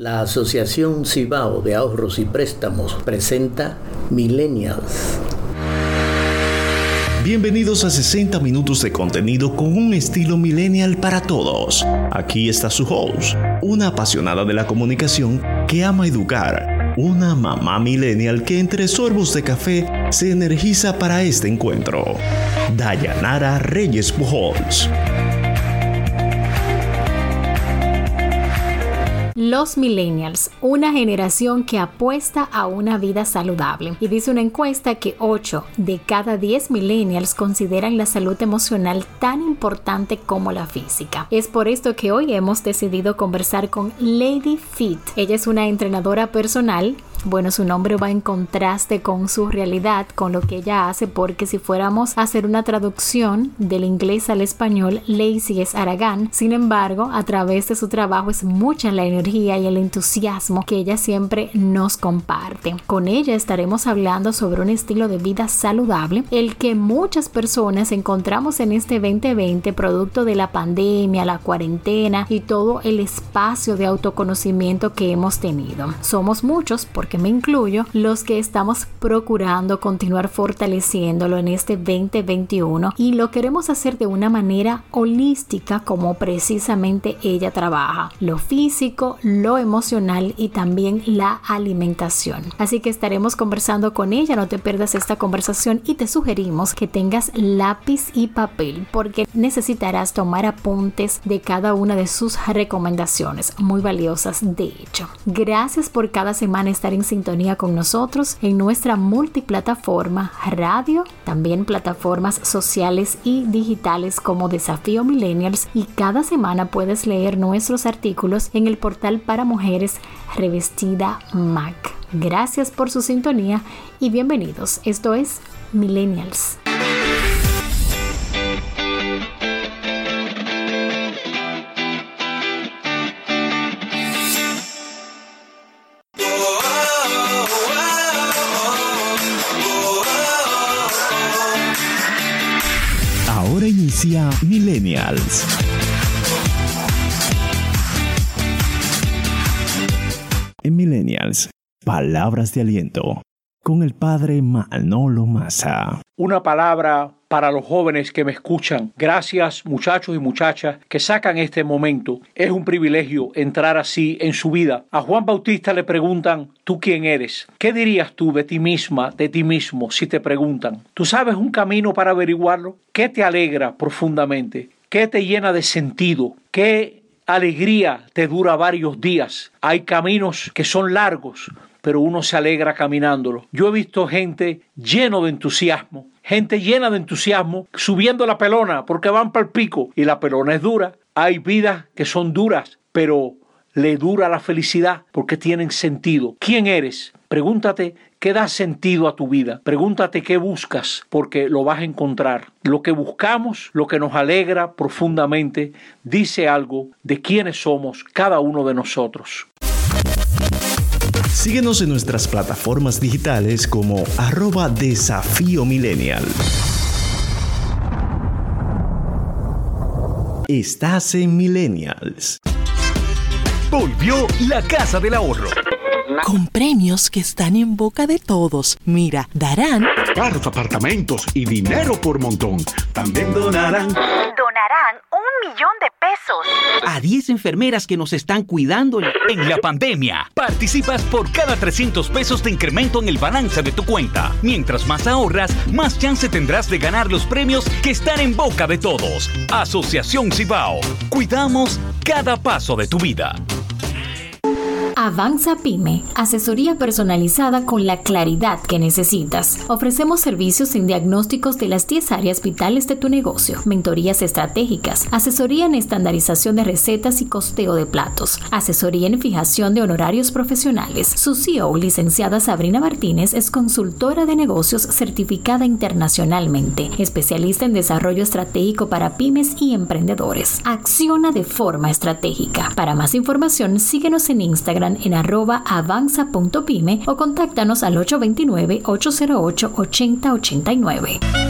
La Asociación Cibao de Ahorros y Préstamos presenta Millennials. Bienvenidos a 60 minutos de contenido con un estilo millennial para todos. Aquí está su host, una apasionada de la comunicación que ama educar, una mamá millennial que entre sorbos de café se energiza para este encuentro. Dayanara Reyes Pujols. Los millennials, una generación que apuesta a una vida saludable. Y dice una encuesta que 8 de cada 10 millennials consideran la salud emocional tan importante como la física. Es por esto que hoy hemos decidido conversar con Lady Fit. Ella es una entrenadora personal bueno, su nombre va en contraste con su realidad, con lo que ella hace, porque si fuéramos a hacer una traducción del inglés al español, Lacey es Aragán. Sin embargo, a través de su trabajo es mucha la energía y el entusiasmo que ella siempre nos comparte. Con ella estaremos hablando sobre un estilo de vida saludable, el que muchas personas encontramos en este 2020 producto de la pandemia, la cuarentena y todo el espacio de autoconocimiento que hemos tenido. Somos muchos porque que me incluyo, los que estamos procurando continuar fortaleciéndolo en este 2021 y lo queremos hacer de una manera holística como precisamente ella trabaja, lo físico, lo emocional y también la alimentación. Así que estaremos conversando con ella, no te pierdas esta conversación y te sugerimos que tengas lápiz y papel porque necesitarás tomar apuntes de cada una de sus recomendaciones, muy valiosas de hecho. Gracias por cada semana estar en sintonía con nosotros en nuestra multiplataforma radio, también plataformas sociales y digitales como Desafío Millennials y cada semana puedes leer nuestros artículos en el portal para mujeres Revestida Mac. Gracias por su sintonía y bienvenidos. Esto es Millennials. Millennials. En Millennials, palabras de aliento con el padre Manolo Massa. Una palabra para los jóvenes que me escuchan. Gracias muchachos y muchachas que sacan este momento. Es un privilegio entrar así en su vida. A Juan Bautista le preguntan, ¿tú quién eres? ¿Qué dirías tú de ti misma, de ti mismo, si te preguntan? ¿Tú sabes un camino para averiguarlo? ¿Qué te alegra profundamente? ¿Qué te llena de sentido? ¿Qué alegría te dura varios días? Hay caminos que son largos, pero uno se alegra caminándolo. Yo he visto gente lleno de entusiasmo, gente llena de entusiasmo subiendo la pelona porque van para el pico y la pelona es dura. Hay vidas que son duras, pero le dura la felicidad porque tienen sentido. ¿Quién eres? Pregúntate qué da sentido a tu vida. Pregúntate qué buscas porque lo vas a encontrar. Lo que buscamos, lo que nos alegra profundamente, dice algo de quiénes somos cada uno de nosotros. Síguenos en nuestras plataformas digitales como arroba desafío millennial. Estás en Millennials. Volvió la Casa del Ahorro. Con premios que están en boca de todos. Mira, darán carros, apartamentos y dinero por montón. También donarán. Donarán millón de pesos. A 10 enfermeras que nos están cuidando en la pandemia. Participas por cada 300 pesos de incremento en el balance de tu cuenta. Mientras más ahorras, más chance tendrás de ganar los premios que están en boca de todos. Asociación Cibao. Cuidamos cada paso de tu vida. Avanza Pyme, asesoría personalizada con la claridad que necesitas. Ofrecemos servicios en diagnósticos de las 10 áreas vitales de tu negocio, mentorías estratégicas, asesoría en estandarización de recetas y costeo de platos, asesoría en fijación de honorarios profesionales. Su CEO, licenciada Sabrina Martínez, es consultora de negocios certificada internacionalmente, especialista en desarrollo estratégico para pymes y emprendedores. Acciona de forma estratégica. Para más información, síguenos en Instagram en arroba avanza.pyme o contáctanos al 829-808-8089.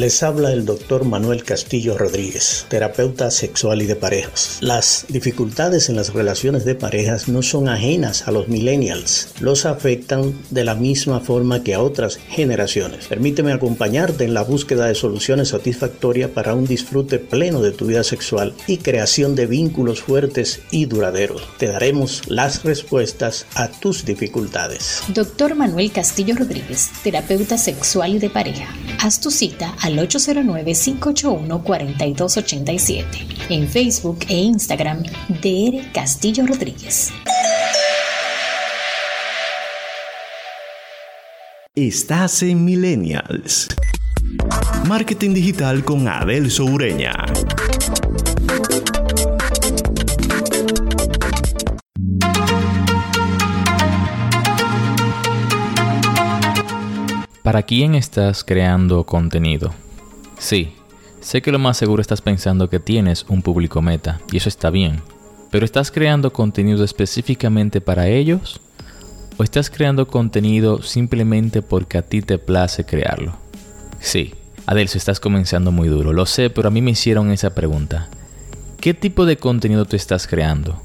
Les habla el doctor Manuel Castillo Rodríguez, terapeuta sexual y de parejas. Las dificultades en las relaciones de parejas no son ajenas a los millennials, los afectan de la misma forma que a otras generaciones. Permíteme acompañarte en la búsqueda de soluciones satisfactorias para un disfrute pleno de tu vida sexual y creación de vínculos fuertes y duraderos. Te daremos las respuestas a tus dificultades. Doctor Manuel Castillo Rodríguez, terapeuta sexual y de pareja. Haz tu cita al 809-581-4287 en Facebook e Instagram DR Castillo Rodríguez. Estás en Millennials. Marketing digital con Adelso Ureña. ¿Para quién estás creando contenido? Sí, sé que lo más seguro estás pensando que tienes un público meta, y eso está bien, pero ¿estás creando contenido específicamente para ellos? ¿O estás creando contenido simplemente porque a ti te place crearlo? Sí, Adelso, estás comenzando muy duro, lo sé, pero a mí me hicieron esa pregunta. ¿Qué tipo de contenido tú estás creando?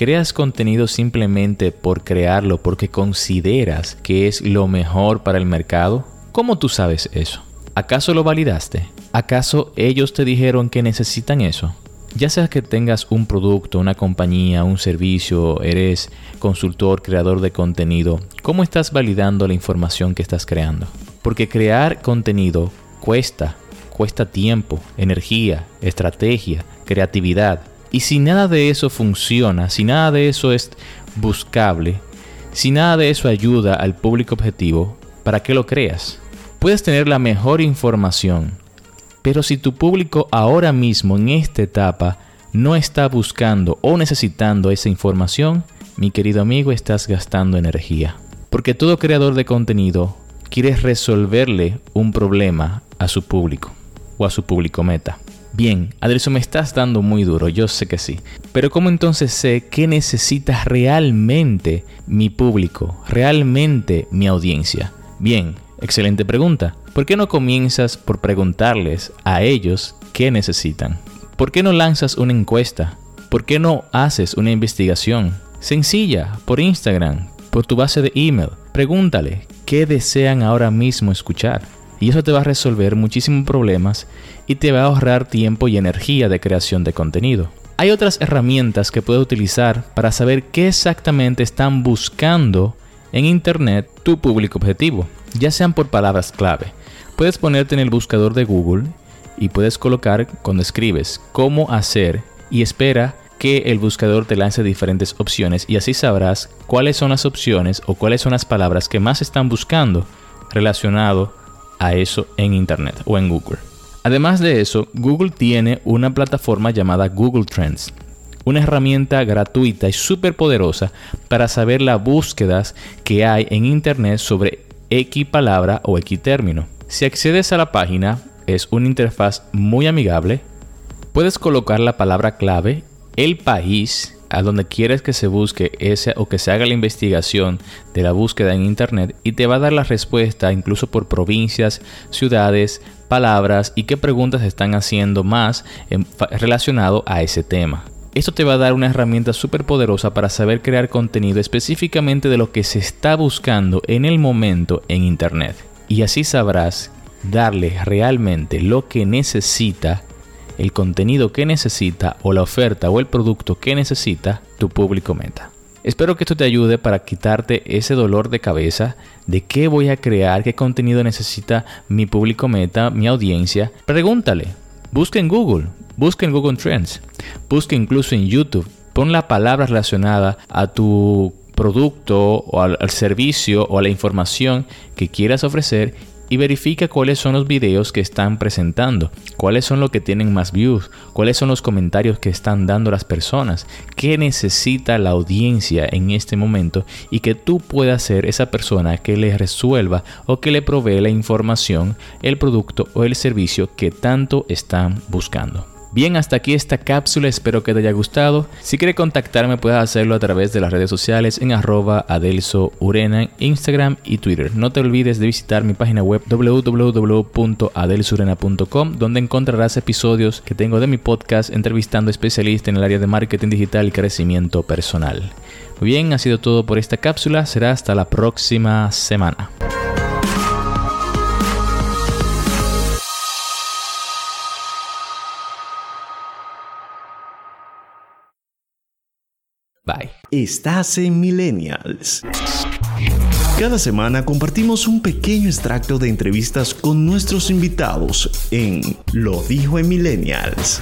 ¿Creas contenido simplemente por crearlo porque consideras que es lo mejor para el mercado? ¿Cómo tú sabes eso? ¿Acaso lo validaste? ¿Acaso ellos te dijeron que necesitan eso? Ya sea que tengas un producto, una compañía, un servicio, eres consultor, creador de contenido, ¿cómo estás validando la información que estás creando? Porque crear contenido cuesta, cuesta tiempo, energía, estrategia, creatividad. Y si nada de eso funciona, si nada de eso es buscable, si nada de eso ayuda al público objetivo, ¿para qué lo creas? Puedes tener la mejor información, pero si tu público ahora mismo en esta etapa no está buscando o necesitando esa información, mi querido amigo, estás gastando energía. Porque todo creador de contenido quiere resolverle un problema a su público o a su público meta. Bien, Adriso, me estás dando muy duro, yo sé que sí. Pero ¿cómo entonces sé qué necesita realmente mi público, realmente mi audiencia? Bien, excelente pregunta. ¿Por qué no comienzas por preguntarles a ellos qué necesitan? ¿Por qué no lanzas una encuesta? ¿Por qué no haces una investigación? Sencilla, por Instagram, por tu base de email. Pregúntale qué desean ahora mismo escuchar. Y eso te va a resolver muchísimos problemas y te va a ahorrar tiempo y energía de creación de contenido. Hay otras herramientas que puedes utilizar para saber qué exactamente están buscando en Internet tu público objetivo, ya sean por palabras clave. Puedes ponerte en el buscador de Google y puedes colocar cuando escribes cómo hacer y espera que el buscador te lance diferentes opciones y así sabrás cuáles son las opciones o cuáles son las palabras que más están buscando relacionado a eso en Internet o en Google. Además de eso, Google tiene una plataforma llamada Google Trends, una herramienta gratuita y súper poderosa para saber las búsquedas que hay en Internet sobre X palabra o X término. Si accedes a la página, es una interfaz muy amigable. Puedes colocar la palabra clave, el país, a donde quieres que se busque ese o que se haga la investigación de la búsqueda en internet y te va a dar la respuesta incluso por provincias, ciudades, palabras y qué preguntas están haciendo más relacionado a ese tema. Esto te va a dar una herramienta súper poderosa para saber crear contenido específicamente de lo que se está buscando en el momento en Internet. Y así sabrás darle realmente lo que necesita el contenido que necesita o la oferta o el producto que necesita tu público meta. Espero que esto te ayude para quitarte ese dolor de cabeza de qué voy a crear, qué contenido necesita mi público meta, mi audiencia. Pregúntale, busca en Google, busca en Google Trends, busca incluso en YouTube, pon la palabra relacionada a tu producto o al, al servicio o a la información que quieras ofrecer y verifica cuáles son los videos que están presentando, cuáles son los que tienen más views, cuáles son los comentarios que están dando las personas, qué necesita la audiencia en este momento y que tú puedas ser esa persona que le resuelva o que le provee la información, el producto o el servicio que tanto están buscando. Bien, hasta aquí esta cápsula, espero que te haya gustado. Si quieres contactarme puedes hacerlo a través de las redes sociales en arroba Adelso Urena, Instagram y Twitter. No te olvides de visitar mi página web www.adelsurena.com donde encontrarás episodios que tengo de mi podcast entrevistando especialistas en el área de marketing digital y crecimiento personal. Muy bien, ha sido todo por esta cápsula, será hasta la próxima semana. Estás en Millennials. Cada semana compartimos un pequeño extracto de entrevistas con nuestros invitados en Lo dijo en Millennials.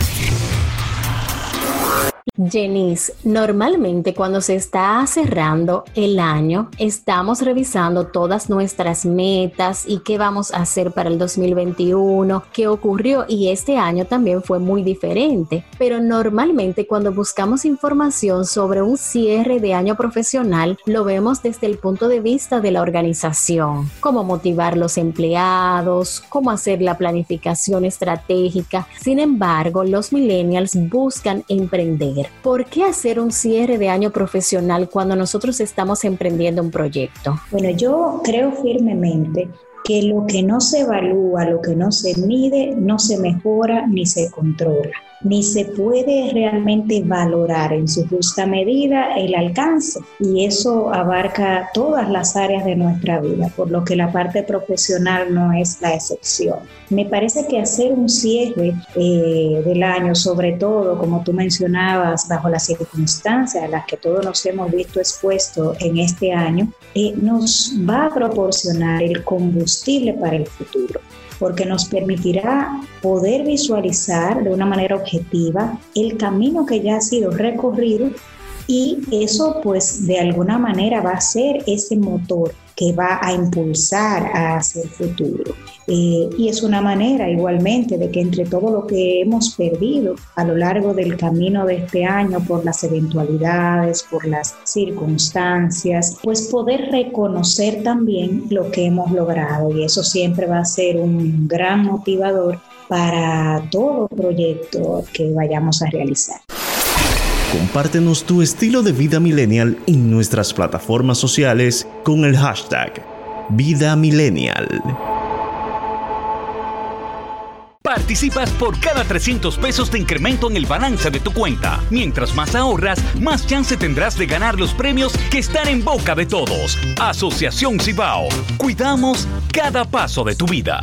Jenice, normalmente cuando se está cerrando el año, estamos revisando todas nuestras metas y qué vamos a hacer para el 2021, qué ocurrió y este año también fue muy diferente. Pero normalmente cuando buscamos información sobre un cierre de año profesional, lo vemos desde el punto de vista de la organización, cómo motivar los empleados, cómo hacer la planificación estratégica. Sin embargo, los millennials buscan emprender ¿Por qué hacer un cierre de año profesional cuando nosotros estamos emprendiendo un proyecto? Bueno, yo creo firmemente que lo que no se evalúa, lo que no se mide, no se mejora ni se controla ni se puede realmente valorar en su justa medida el alcance y eso abarca todas las áreas de nuestra vida, por lo que la parte profesional no es la excepción. Me parece que hacer un cierre eh, del año, sobre todo, como tú mencionabas, bajo las circunstancias a las que todos nos hemos visto expuestos en este año, eh, nos va a proporcionar el combustible para el futuro porque nos permitirá poder visualizar de una manera objetiva el camino que ya ha sido recorrido y eso pues de alguna manera va a ser ese motor que va a impulsar hacia el futuro. Eh, y es una manera igualmente de que entre todo lo que hemos perdido a lo largo del camino de este año por las eventualidades, por las circunstancias, pues poder reconocer también lo que hemos logrado. Y eso siempre va a ser un gran motivador para todo proyecto que vayamos a realizar. Compártenos tu estilo de vida millennial en nuestras plataformas sociales con el hashtag Vida Millennial. Participas por cada 300 pesos de incremento en el balance de tu cuenta. Mientras más ahorras, más chance tendrás de ganar los premios que están en boca de todos. Asociación Cibao. Cuidamos cada paso de tu vida.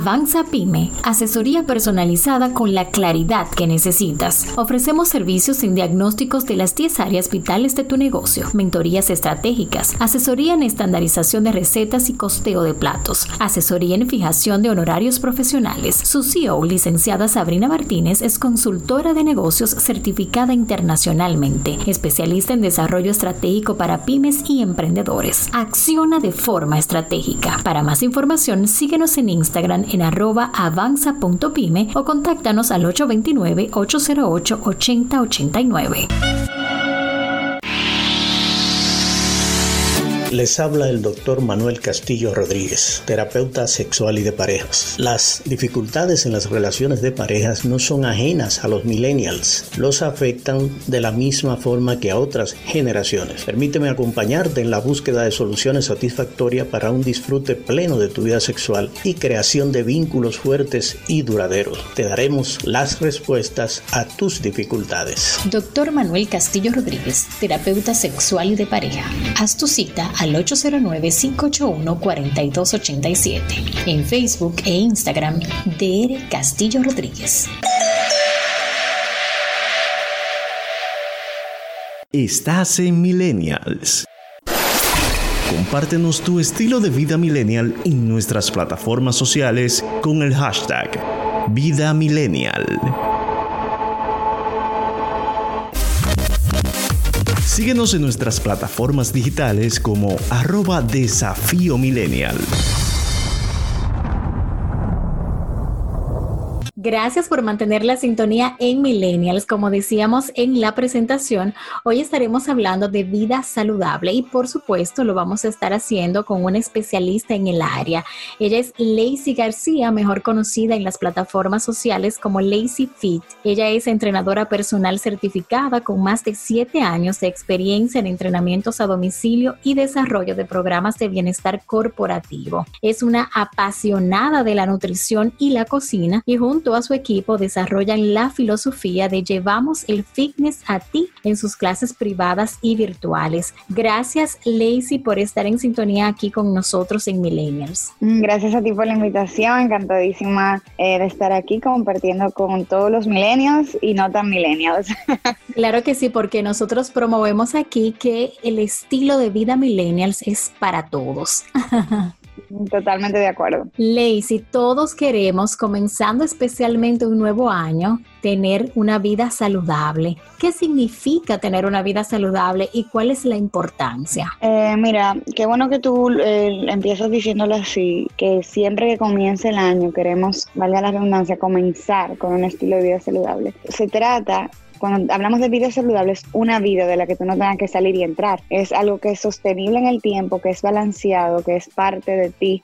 Avanza Pyme, asesoría personalizada con la claridad que necesitas. Ofrecemos servicios en diagnósticos de las 10 áreas vitales de tu negocio, mentorías estratégicas, asesoría en estandarización de recetas y costeo de platos, asesoría en fijación de honorarios profesionales. Su CEO, licenciada Sabrina Martínez, es consultora de negocios certificada internacionalmente, especialista en desarrollo estratégico para pymes y emprendedores. Acciona de forma estratégica. Para más información, síguenos en Instagram en arroba avanza.pyme o contáctanos al 829-808-8089. Les habla el doctor Manuel Castillo Rodríguez, terapeuta sexual y de parejas. Las dificultades en las relaciones de parejas no son ajenas a los millennials, los afectan de la misma forma que a otras generaciones. Permíteme acompañarte en la búsqueda de soluciones satisfactorias para un disfrute pleno de tu vida sexual y creación de vínculos fuertes y duraderos. Te daremos las respuestas a tus dificultades. Doctor Manuel Castillo Rodríguez, terapeuta sexual y de pareja. Haz tu cita al 809-581-4287. En Facebook e Instagram, DR Castillo Rodríguez. Estás en Millennials. Compártenos tu estilo de vida millennial en nuestras plataformas sociales con el hashtag Vida Millennial. Síguenos en nuestras plataformas digitales como arroba desafío millennial. Gracias por mantener la sintonía en Millennials. Como decíamos en la presentación, hoy estaremos hablando de vida saludable y por supuesto lo vamos a estar haciendo con una especialista en el área. Ella es Lacey García, mejor conocida en las plataformas sociales como Lacey Fit. Ella es entrenadora personal certificada con más de siete años de experiencia en entrenamientos a domicilio y desarrollo de programas de bienestar corporativo. Es una apasionada de la nutrición y la cocina y junto a su equipo desarrollan la filosofía de llevamos el fitness a ti en sus clases privadas y virtuales. Gracias Lacey por estar en sintonía aquí con nosotros en Millennials. Mm, gracias a ti por la invitación, encantadísima eh, de estar aquí compartiendo con todos los millennials y no tan millennials. claro que sí, porque nosotros promovemos aquí que el estilo de vida millennials es para todos. Totalmente de acuerdo. Lacey, todos queremos, comenzando especialmente un nuevo año, tener una vida saludable. ¿Qué significa tener una vida saludable y cuál es la importancia? Eh, mira, qué bueno que tú eh, empiezas diciéndolo así, que siempre que comience el año queremos, valga la redundancia, comenzar con un estilo de vida saludable. Se trata cuando hablamos de vida saludable, es una vida de la que tú no tengas que salir y entrar. Es algo que es sostenible en el tiempo, que es balanceado, que es parte de ti.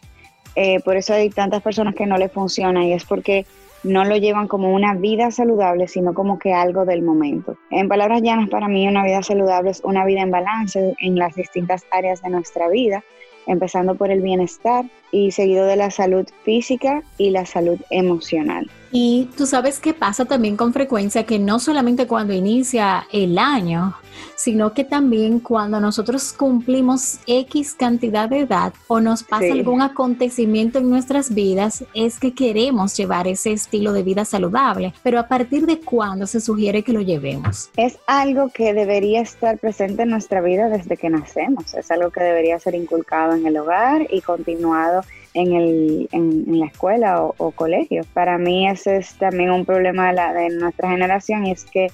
Eh, por eso hay tantas personas que no le funciona y es porque no lo llevan como una vida saludable, sino como que algo del momento. En palabras llanas, para mí una vida saludable es una vida en balance en las distintas áreas de nuestra vida, empezando por el bienestar y seguido de la salud física y la salud emocional. Y tú sabes qué pasa también con frecuencia, que no solamente cuando inicia el año, sino que también cuando nosotros cumplimos X cantidad de edad o nos pasa algún acontecimiento en nuestras vidas, es que queremos llevar ese estilo de vida saludable. Pero a partir de cuándo se sugiere que lo llevemos? Es algo que debería estar presente en nuestra vida desde que nacemos. Es algo que debería ser inculcado en el hogar y continuado en, el, en, la escuela o, colegio. Para mí ese es también un problema de, la, de nuestra generación y es que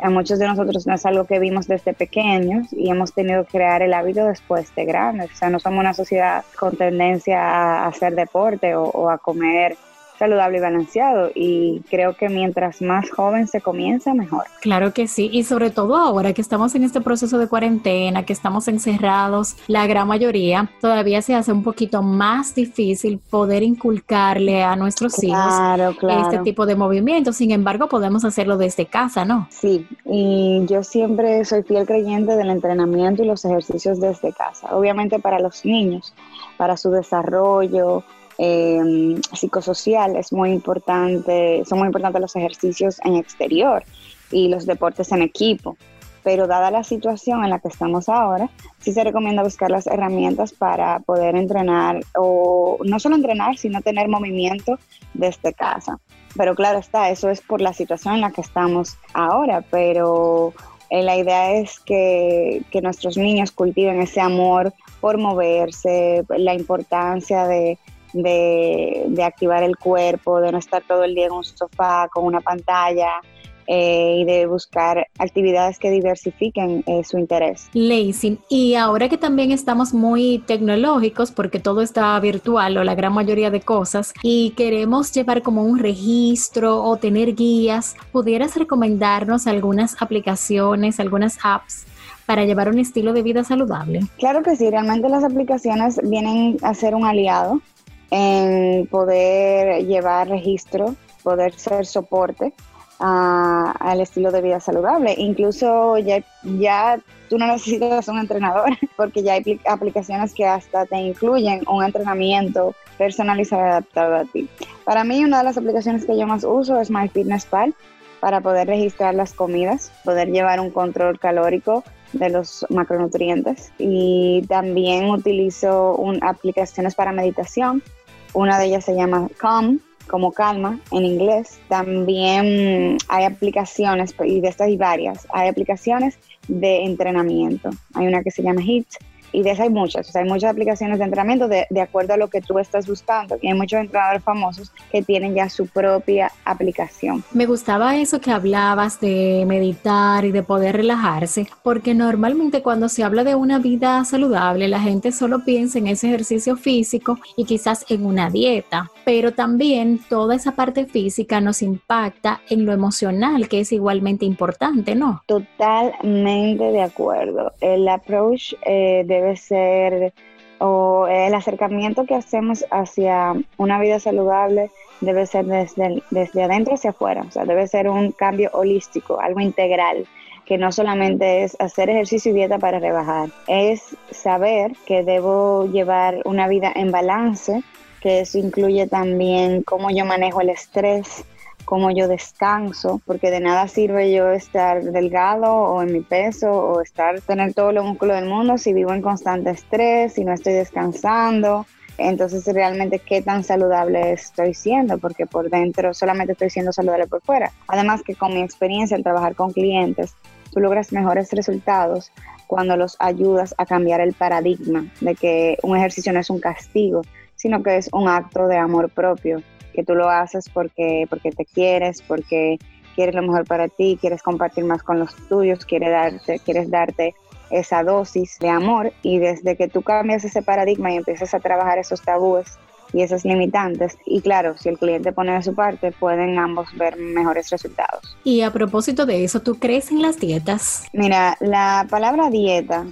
a muchos de nosotros no es algo que vimos desde pequeños y hemos tenido que crear el hábito después de grandes. O sea, no somos una sociedad con tendencia a hacer deporte o a comer saludable y balanceado y creo que mientras más joven se comienza, mejor. Claro que sí, y sobre todo ahora que estamos en este proceso de cuarentena, que estamos encerrados, la gran mayoría, todavía se hace un poquito más difícil poder inculcarle a nuestros hijos este tipo de movimientos, sin embargo podemos hacerlo desde casa, ¿no? Sí, y yo siempre soy fiel creyente del entrenamiento y los ejercicios desde casa, obviamente para los niños, para su desarrollo, eh, psicosocial es muy importante, son muy importantes los ejercicios en exterior y los deportes en equipo. Pero dada la situación en la que estamos ahora, sí se recomienda buscar las herramientas para poder entrenar o no solo entrenar, sino tener movimiento desde casa. Pero claro está, eso es por la situación en la que estamos ahora, pero eh, la idea es que, que nuestros niños cultiven ese amor por moverse, la importancia de, de, activar el cuerpo, de no estar todo el día en un sofá con una pantalla, eh, y de buscar actividades que diversifiquen eh, su interés. Lacey, y ahora que también estamos muy tecnológicos porque todo está virtual o la gran mayoría de cosas y queremos llevar como un registro o tener guías, ¿pudieras recomendarnos algunas aplicaciones, algunas apps para llevar un estilo de vida saludable? Claro que sí, realmente las aplicaciones vienen a ser un aliado en poder llevar registro, poder ser soporte al estilo de vida saludable. Incluso ya, ya tú no necesitas un entrenador porque ya hay aplicaciones que hasta te incluyen un entrenamiento personalizado adaptado a ti. Para mí una de las aplicaciones que yo más uso es MyFitnessPal para poder registrar las comidas, poder llevar un control calórico de los macronutrientes y también utilizo aplicaciones para meditación una de ellas se llama Calm, como calma en inglés. También hay aplicaciones, y de estas hay varias, hay aplicaciones de entrenamiento. Hay una que se llama HIT, y de eso hay muchas, o sea, hay muchas aplicaciones de entrenamiento de, de acuerdo a lo que tú estás buscando. Y hay muchos entrenadores famosos que tienen ya su propia aplicación. Me gustaba eso que hablabas de meditar y de poder relajarse, porque normalmente cuando se habla de una vida saludable, la gente solo piensa en ese ejercicio físico y quizás en una dieta, pero también toda esa parte física nos impacta en lo emocional, que es igualmente importante, ¿no? Totalmente de acuerdo. El approach eh, debe ser, o el acercamiento que hacemos hacia una vida saludable debe ser desde, desde adentro hacia afuera, o sea, debe ser un cambio holístico, algo integral que no solamente es hacer ejercicio y dieta para rebajar, es saber que debo llevar una vida en balance, que eso incluye también cómo yo manejo el estrés, cómo yo descanso, porque de nada sirve yo estar delgado o en mi peso o estar tener todo lo músculo del mundo si vivo en constante estrés, si no estoy descansando. Entonces, realmente, ¿qué tan saludable estoy siendo? Porque por dentro solamente estoy siendo saludable por fuera. Además que con mi experiencia al trabajar con clientes, tú logras mejores resultados cuando los ayudas a cambiar el paradigma de que un ejercicio no es un castigo, sino que es un acto de amor propio, que tú lo haces porque, porque te quieres, porque quieres lo mejor para ti, quieres compartir más con los tuyos, quieres darte, quieres darte esa dosis de amor y desde que tú cambias ese paradigma y empiezas a trabajar esos tabúes y esas limitantes. Y claro, si el cliente pone de su parte, pueden ambos ver mejores resultados. Y a propósito de eso, ¿tú crees en las dietas? Mira, la palabra dieta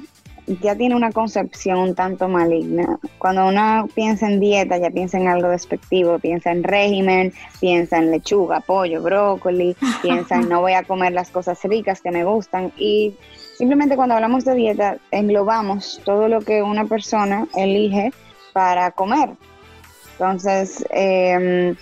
ya tiene una concepción un tanto maligna. Cuando uno piensa en dieta, ya piensa en algo despectivo, piensa en régimen, piensa en lechuga, pollo, brócoli, piensa en no voy a comer las cosas ricas que me gustan y simplemente cuando hablamos de dieta englobamos todo lo que una persona elige para comer. Entonces, em,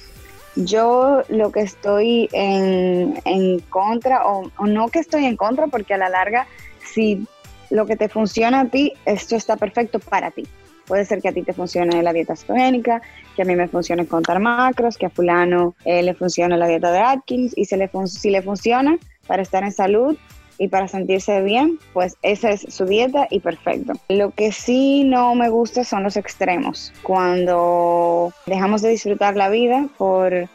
yo lo que estoy en, en contra, o, o, no que estoy en contra, porque a la larga, si lo que te funciona a ti, esto está perfecto para ti. Puede ser que a ti te funcione la dieta cetogénica, que a mí me funcione contar macros, que a fulano eh, le funcione la dieta de Atkins, y si le, si le funciona para estar en salud, y para sentirse bien, pues esa es su dieta y perfecto. Lo que sí no me gusta son los extremos, cuando dejamos de disfrutar la vida por,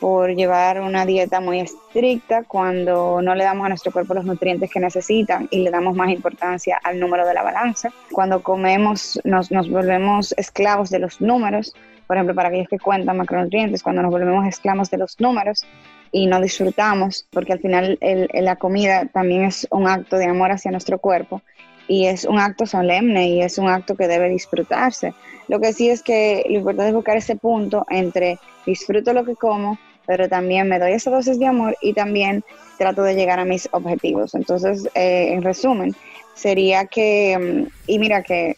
por llevar una dieta muy estricta, cuando no le damos a nuestro cuerpo los nutrientes que necesitan y le damos más importancia al número de la balanza, cuando comemos nos, nos volvemos esclavos de los números, por ejemplo, para aquellos que cuentan macronutrientes, cuando nos volvemos esclavos de los números, y no disfrutamos, porque al final el, la comida también es un acto de amor hacia nuestro cuerpo y es un acto solemne y es un acto que debe disfrutarse. Lo que sí es que lo importante es buscar ese punto entre disfruto lo que como, pero también me doy esa dosis de amor y también trato de llegar a mis objetivos. Entonces, eh, en resumen, sería que, mm, y mira que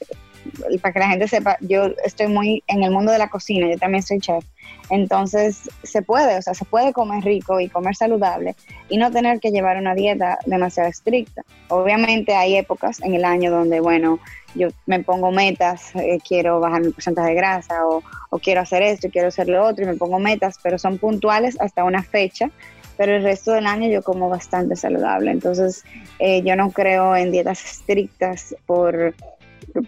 para que la gente sepa, yo estoy muy en el mundo de la cocina, yo también soy chef, entonces se puede, o sea, se puede comer rico y comer saludable y no tener que llevar una dieta demasiado estricta. Obviamente hay épocas en el año donde, bueno, yo me pongo metas, eh, quiero bajar mi porcentaje de grasa o, o quiero hacer esto, quiero hacer lo otro y me pongo metas, pero son puntuales hasta una fecha pero el resto del año yo como bastante saludable. Entonces, eh, yo no creo en dietas estrictas por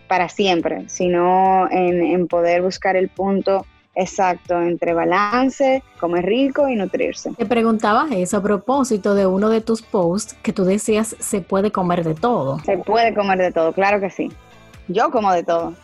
para siempre, sino en, poder buscar el punto exacto entre balance, comer rico y nutrirse. Te preguntaba eso a propósito de uno de tus posts que tú decías se puede comer de todo. Se puede comer de todo, claro que sí. Yo como de todo.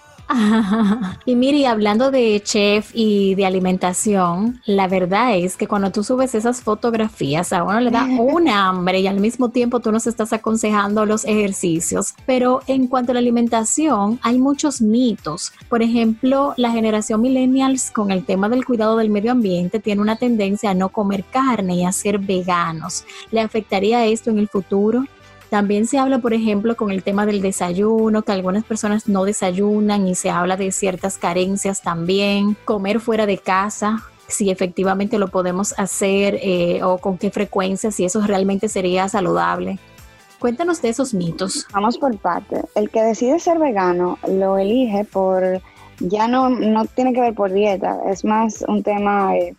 Y mire, hablando de chef y de alimentación, la verdad es que cuando tú subes esas fotografías a uno le da un hambre y al mismo tiempo tú nos estás aconsejando los ejercicios. Pero en cuanto a la alimentación, hay muchos mitos. Por ejemplo, la generación millennials con el tema del cuidado del medio ambiente tiene una tendencia a no comer carne y a ser veganos. ¿Le afectaría esto en el futuro? También se habla, por ejemplo, con el tema del desayuno, que algunas personas no desayunan y se habla de ciertas carencias también. Comer fuera de casa, si efectivamente lo podemos hacer eh, o con qué frecuencia, si eso realmente sería saludable. Cuéntanos de esos mitos. Vamos por parte. El que decide ser vegano lo elige por, ya no, no tiene que ver por dieta, es más un tema eh,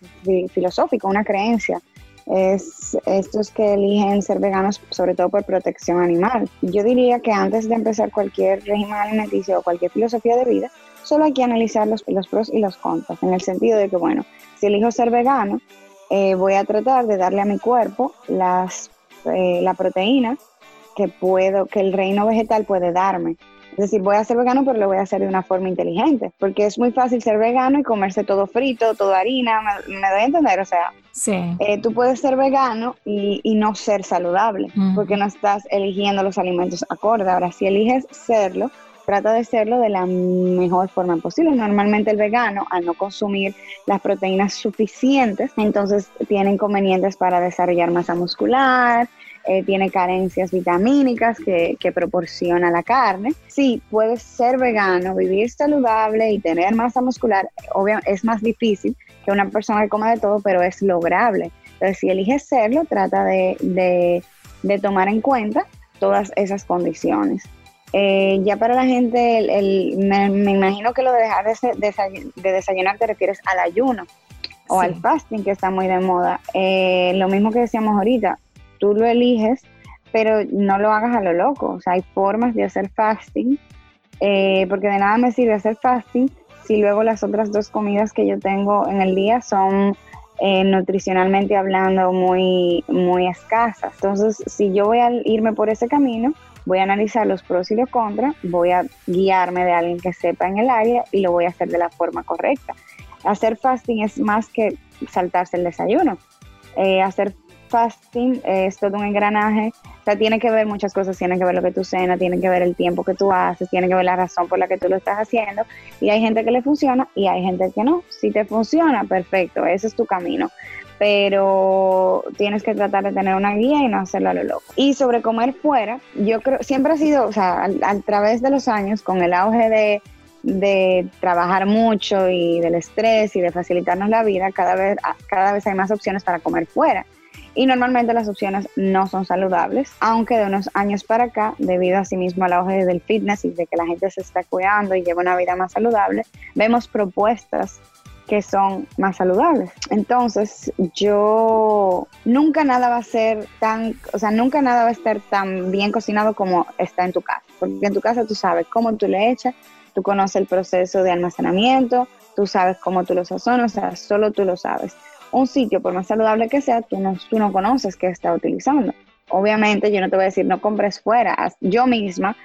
filosófico, una creencia es estos que eligen ser veganos sobre todo por protección animal. Yo diría que antes de empezar cualquier régimen alimenticio o cualquier filosofía de vida, solo hay que analizar los, los pros y los contras, en el sentido de que, bueno, si elijo ser vegano, eh, voy a tratar de darle a mi cuerpo las, eh, la proteína que puedo, que el reino vegetal puede darme. Es decir, voy a ser vegano, pero lo voy a hacer de una forma inteligente, porque es muy fácil ser vegano y comerse todo frito, todo harina, me, doy a entender, o sea, eh, tú puedes ser vegano y, no ser saludable, porque no estás eligiendo los alimentos acorde. Ahora, si eliges serlo, trata de serlo de la mejor forma posible. Normalmente el vegano, al no consumir las proteínas suficientes, entonces tiene inconvenientes para desarrollar masa muscular, eh, tiene carencias vitamínicas que, que, proporciona la carne. Sí, puedes ser vegano, vivir saludable y tener masa muscular. Obviamente es más difícil que una persona que coma de todo, pero es lograble. Entonces, si eliges serlo, trata de, de, de tomar en cuenta todas esas condiciones. Eh, ya para la gente, el, me, imagino que lo de dejar de, desayunar te refieres al ayuno o al fasting, que está muy de moda. Eh, lo mismo que decíamos ahorita, tú lo eliges, pero no lo hagas a lo loco. O sea, hay formas de hacer fasting, eh, porque de nada me sirve hacer fasting si luego las otras dos comidas que yo tengo en el día son nutricionalmente hablando muy, muy escasas. Entonces, si yo voy a irme por ese camino, voy a analizar los pros y los contras, voy a guiarme de alguien que sepa en el área y lo voy a hacer de la forma correcta. Hacer fasting es más que saltarse el desayuno. Eh, hacer fasting es todo un engranaje, o sea, tiene que ver muchas cosas, tiene que ver lo que tú cenas, tiene que ver el tiempo que tú haces, tiene que ver la razón por la que tú lo estás haciendo, y hay gente que le funciona y hay gente que no. Si te funciona, perfecto, ese es tu camino pero tienes que tratar de tener una guía y no hacerlo a lo loco. Y sobre comer fuera, yo creo, siempre ha sido, o sea, a, través de los años, con el auge de, de trabajar mucho y del estrés y de facilitarnos la vida, cada vez, cada vez hay más opciones para comer fuera. Y normalmente las opciones no son saludables, aunque de unos años para acá, debido a sí mismo al auge del fitness y de que la gente se está cuidando y lleva una vida más saludable, vemos propuestas que son más saludables. Entonces, yo nunca nada va a ser tan, o sea, nunca nada va a estar tan bien cocinado como está en tu casa, porque en tu casa tú sabes cómo tú le echas, tú conoces el proceso de almacenamiento, tú sabes cómo tú lo sazonas, o sea, solo tú lo sabes. Un sitio, por más saludable que sea, tú no, tú no conoces qué está utilizando. Obviamente yo no te voy a decir no compres fuera, yo misma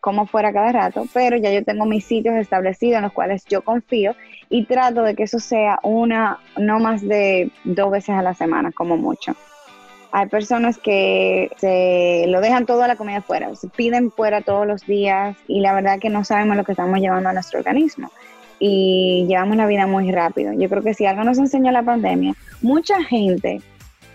como fuera cada rato, pero ya yo tengo mis sitios establecidos en los cuales yo confío y trato de que eso sea una, no más de dos veces a la semana, como mucho. Hay personas que se lo dejan toda la comida fuera, se piden fuera todos los días y la verdad que no sabemos lo que estamos llevando a nuestro organismo y llevamos una vida muy rápido. Yo creo que si algo nos enseñó la pandemia, mucha gente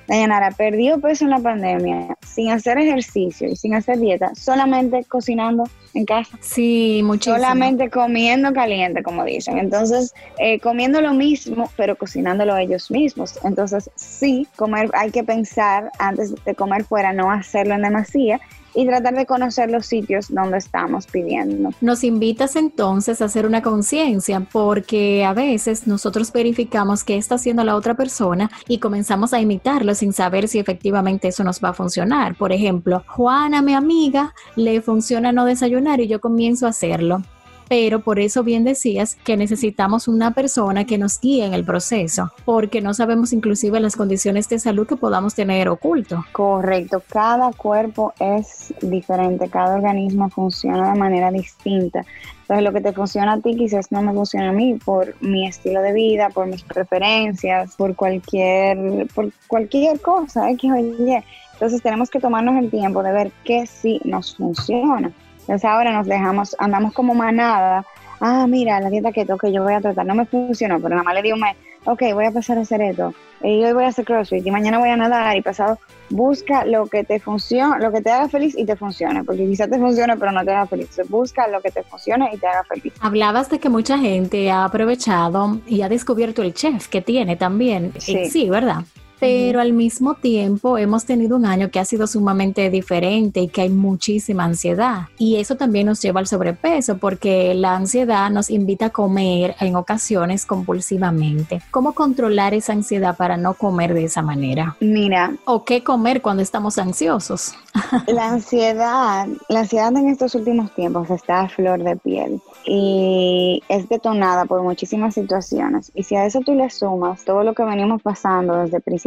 Dayanara perdió peso en la pandemia sin hacer ejercicio y sin hacer dieta, solamente cocinando en casa. Sí, muchísimo. Solamente comiendo caliente, como dicen. Entonces, eh, comiendo lo mismo, pero cocinándolo ellos mismos. Entonces, sí, comer, hay que pensar antes de comer fuera, no hacerlo en demasía y tratar de conocer los sitios donde estamos pidiendo. Nos invitas entonces a hacer una conciencia porque a veces nosotros verificamos qué está haciendo la otra persona y comenzamos a imitarlo sin saber si efectivamente eso nos va a funcionar. Por ejemplo, Juana, mi amiga, le funciona no desayunar y yo comienzo a hacerlo pero por eso bien decías que necesitamos una persona que nos guíe en el proceso, porque no sabemos inclusive las condiciones de salud que podamos tener oculto. Correcto, cada cuerpo es diferente, cada organismo funciona de manera distinta. Entonces lo que te funciona a ti quizás no me funciona a mí por mi estilo de vida, por mis preferencias, por cualquier, por cualquier cosa, Y. Entonces tenemos que tomarnos el tiempo de ver qué sí nos funciona. Entonces ahora nos dejamos, andamos como manada. Ah, mira, la dieta keto que yo voy a tratar no me funcionó, pero nada más le di un mes. Ok, voy a pasar a hacer esto. Y hoy voy a hacer crossfit y mañana voy a nadar y pasado. Busca lo que te funcione, lo que te haga feliz y te funcione, porque quizás te funcione pero no te haga feliz. Busca lo que te funcione y te haga feliz. Hablabas de que mucha gente ha aprovechado y ha descubierto el chef que tiene también. Sí, sí ¿verdad? Pero al mismo tiempo hemos tenido un año que ha sido sumamente diferente y que hay muchísima ansiedad. Y eso también nos lleva al sobrepeso porque la ansiedad nos invita a comer en ocasiones compulsivamente. ¿Cómo controlar esa ansiedad para no comer de esa manera? Mira. ¿O qué comer cuando estamos ansiosos? la ansiedad, la ansiedad en estos últimos tiempos está a flor de piel y es detonada por muchísimas situaciones. Y si a eso tú le sumas todo lo que venimos pasando desde principios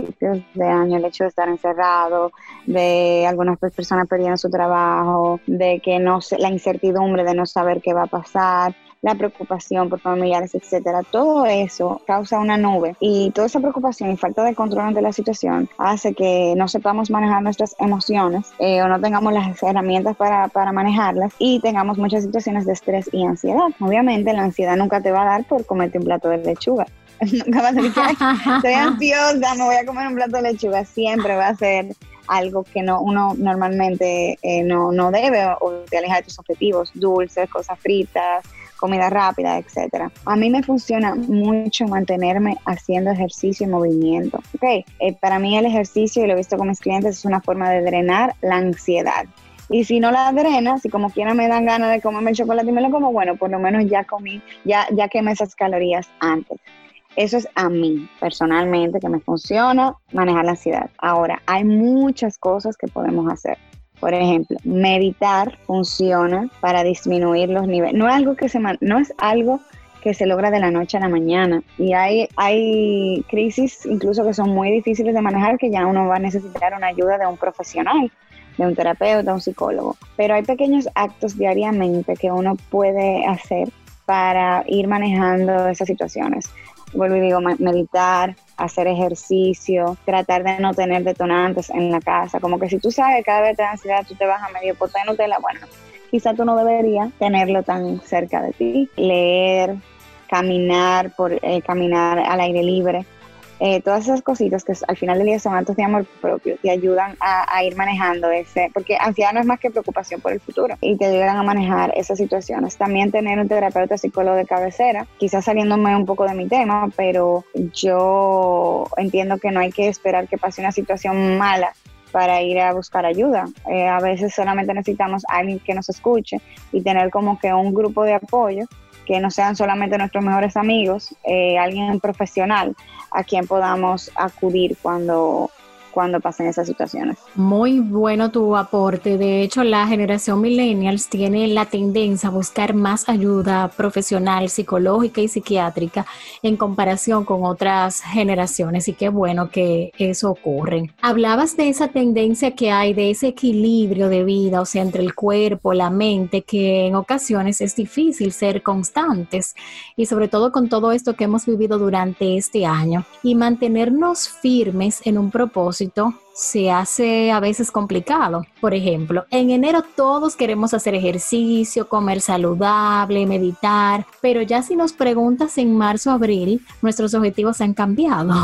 de año, el hecho de estar encerrado, de algunas personas perdiendo su trabajo, de que no la incertidumbre de no saber qué va a pasar, la preocupación por familiares, etcétera. Todo eso causa una nube y toda esa preocupación y falta de control ante la situación hace que no sepamos manejar nuestras emociones eh, o no tengamos las herramientas para, para manejarlas y tengamos muchas situaciones de estrés y ansiedad. Obviamente la ansiedad nunca te va a dar por comerte un plato de lechuga. Nunca vas a decir, estoy ansiosa, me voy a comer un plato de lechuga. Siempre va a ser algo que no uno normalmente eh, no, no debe o te aleja de tus objetivos, dulces, cosas fritas, comida rápida, etcétera. A mí me funciona mucho mantenerme haciendo ejercicio y movimiento. Okay. Eh, para mí el ejercicio, y lo he visto con mis clientes, es una forma de drenar la ansiedad. Y si no la drena, si como quiera me dan ganas de comerme el chocolate y me lo como, bueno, por lo menos ya comí, ya, ya quemé esas calorías antes. Eso es a mí, personalmente, que me funciona manejar la ansiedad. Ahora, hay muchas cosas que podemos hacer. Por ejemplo, meditar funciona para disminuir los niveles. No es algo que se no es algo que se logra de la noche a la mañana. Y hay, hay crisis incluso que son muy difíciles de manejar que ya uno va a necesitar una ayuda de un profesional, de un terapeuta, un psicólogo. Pero hay pequeños actos diariamente que uno puede hacer para ir manejando esas situaciones vuelvo y digo, meditar, hacer ejercicio, tratar de no tener detonantes en la casa. Como que si tú sabes que cada vez te da ansiedad, tú te vas a medio pote de Nutella, bueno, quizá tú no deberías tenerlo tan cerca de ti. Leer, caminar, por, eh, caminar al aire libre, eh, todas esas cositas que al final del día son actos de amor propio, te ayudan a, ir manejando ese, porque ansiedad no es más que preocupación por el futuro y te ayudan a manejar esas situaciones. También tener un terapeuta psicólogo de cabecera, quizás saliéndome un poco de mi tema, pero yo entiendo que no hay que esperar que pase una situación mala para ir a buscar ayuda. Eh, a veces solamente necesitamos a alguien que nos escuche y tener como que un grupo de apoyo que no sean solamente nuestros mejores amigos, eh, alguien profesional a quien podamos acudir cuando cuando pasen esas situaciones. Muy bueno tu aporte. De hecho, la generación millennials tiene la tendencia a buscar más ayuda profesional, psicológica y psiquiátrica en comparación con otras generaciones y qué bueno que eso ocurre. Hablabas de esa tendencia que hay, de ese equilibrio de vida, o sea, entre el cuerpo, la mente, que en ocasiones es difícil ser constantes y sobre todo con todo esto que hemos vivido durante este año y mantenernos firmes en un propósito se hace a veces complicado. Por ejemplo, en enero todos queremos hacer ejercicio, comer saludable, meditar, pero ya si nos preguntas en marzo, abril, nuestros objetivos han cambiado.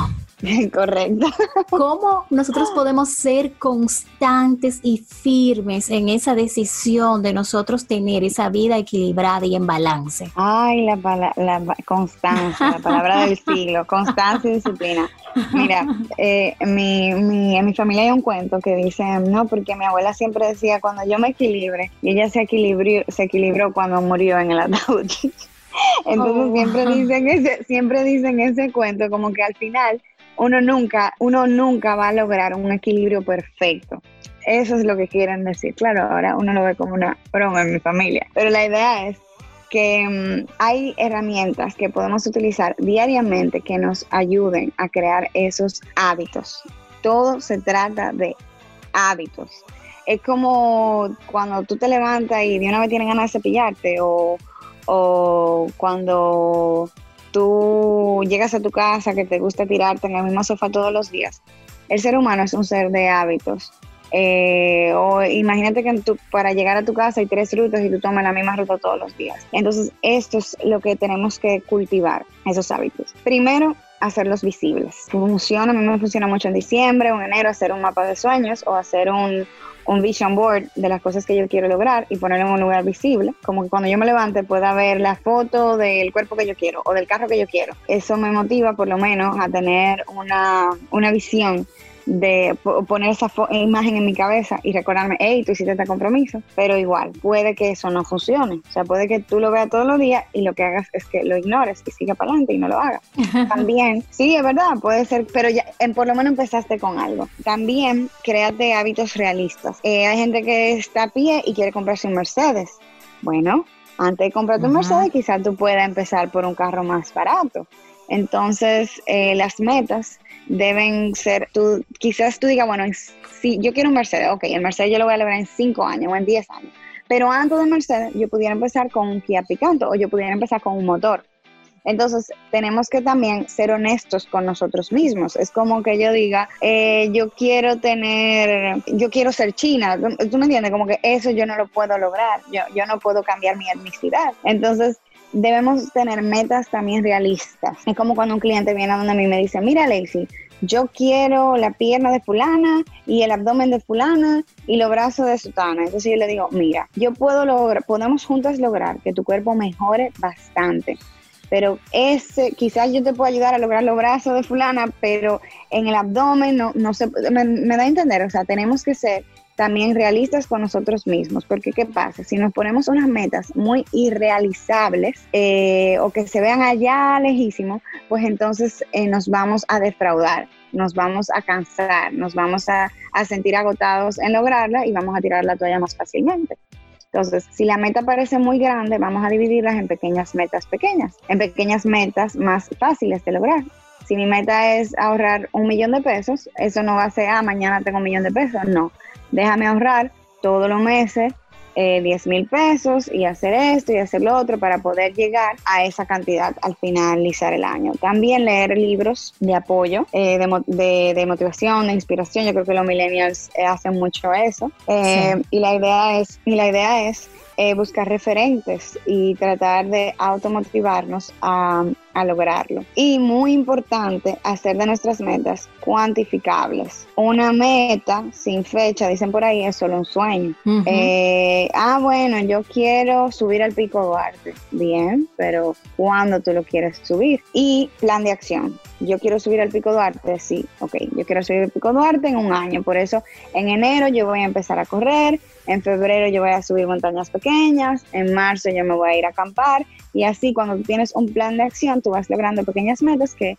Correcto. ¿Cómo nosotros podemos ser constantes y firmes en esa decisión de nosotros tener esa vida equilibrada y en balance? Ay, la, la constancia, la palabra del siglo, constancia y disciplina. Mira, eh, mi, mi, en mi familia hay un cuento que dice, no, porque mi abuela siempre decía, cuando yo me equilibre, y ella se equilibró, se equilibró cuando murió en el ataúd. Entonces oh. siempre dicen ese, siempre dicen ese cuento como que al final uno nunca, uno nunca va a lograr un equilibrio perfecto. Eso es lo que quieren decir. Claro, ahora uno lo ve como una broma en mi familia. Pero la idea es que mm, hay herramientas que podemos utilizar diariamente que nos ayuden a crear esos hábitos. Todo se trata de hábitos. Es como cuando tú te levantas y de una vez tienes ganas de cepillarte o, o cuando tú llegas a tu casa que te gusta tirarte en el mismo sofá todos los días. El ser humano es un ser de hábitos. Eh, o imagínate que para llegar a tu casa hay tres rutas y tú tomas la misma ruta todos los días. Entonces, esto es lo que tenemos que cultivar, esos hábitos. Primero, hacerlos visibles. Funciona, a mí me funciona mucho en diciembre o en enero hacer un mapa de sueños o hacer un, un vision board de las cosas que yo quiero lograr y ponerlo en un lugar visible, como que cuando yo me levante pueda ver la foto del cuerpo que yo quiero o del carro que yo quiero. Eso me motiva por lo menos a tener una, una visión de poner esa imagen en mi cabeza y recordarme, hey, tú hiciste este compromiso, pero igual, puede que eso no funcione. O sea, puede que tú lo veas todos los días y lo que hagas es que lo ignores y siga para adelante y no lo hagas. También, sí, es verdad, puede ser, pero ya en, por lo menos empezaste con algo. También créate hábitos realistas. Eh, hay gente que está a pie y quiere comprarse un Mercedes. Bueno, antes de comprarte un Mercedes, quizás tú puedas empezar por un carro más barato. Entonces, eh, las metas deben ser, tú, quizás tú digas, bueno, si yo quiero un Mercedes, ok, el Mercedes yo lo voy a lograr en 5 años o en 10 años, pero antes del Mercedes yo pudiera empezar con un Kia Picanto o yo pudiera empezar con un motor. Entonces, tenemos que también ser honestos con nosotros mismos. Es como que yo diga, eh, yo quiero tener, yo quiero ser china. ¿Tú me entiendes? Como que eso yo no lo puedo lograr. Yo, yo no puedo cambiar mi etnicidad. Entonces, debemos tener metas también realistas. Es como cuando un cliente viene a donde mí y me dice, mira Lacey, yo quiero la pierna de fulana y el abdomen de fulana y los brazos de sutana. Entonces yo le digo, mira, yo puedo lograr, podemos juntas lograr que tu cuerpo mejore bastante. Pero ese, quizás yo te puedo ayudar a lograr los brazos de fulana, pero en el abdomen no, no se, me, me da a entender, o sea, tenemos que ser también realistas con nosotros mismos, porque ¿qué pasa? Si nos ponemos unas metas muy irrealizables eh, o que se vean allá lejísimos, pues entonces eh, nos vamos a defraudar, nos vamos a cansar, nos vamos a, a sentir agotados en lograrla y vamos a tirar la toalla más fácilmente. Entonces, si la meta parece muy grande, vamos a dividirlas en pequeñas metas pequeñas, en pequeñas metas más fáciles de lograr. Si mi meta es ahorrar un millón de pesos, eso no va a ser, ah, mañana tengo un millón de pesos, no déjame ahorrar todos los meses eh, 10 mil pesos y hacer esto y hacer lo otro para poder llegar a esa cantidad al finalizar el año. También leer libros de apoyo, eh, de, motivación, de inspiración. Yo creo que los millennials eh, hacen mucho eso. Eh, y la idea es, y la idea es buscar referentes y tratar de automotivarnos a, a lograrlo. Y muy importante, hacer de nuestras metas cuantificables. Una meta sin fecha, dicen por ahí, es solo un sueño. Eh, ah, bueno, yo quiero subir al Pico Duarte. Bien, pero ¿cuándo tú lo quieres subir? Y plan de acción. Yo quiero subir al Pico Duarte, sí, ok, yo quiero subir al Pico Duarte en un año. Por eso en enero yo voy a empezar a correr, en febrero yo voy a subir montañas pequeñas, en marzo yo me voy a ir a acampar y así cuando tienes un plan de acción tú vas logrando pequeñas metas que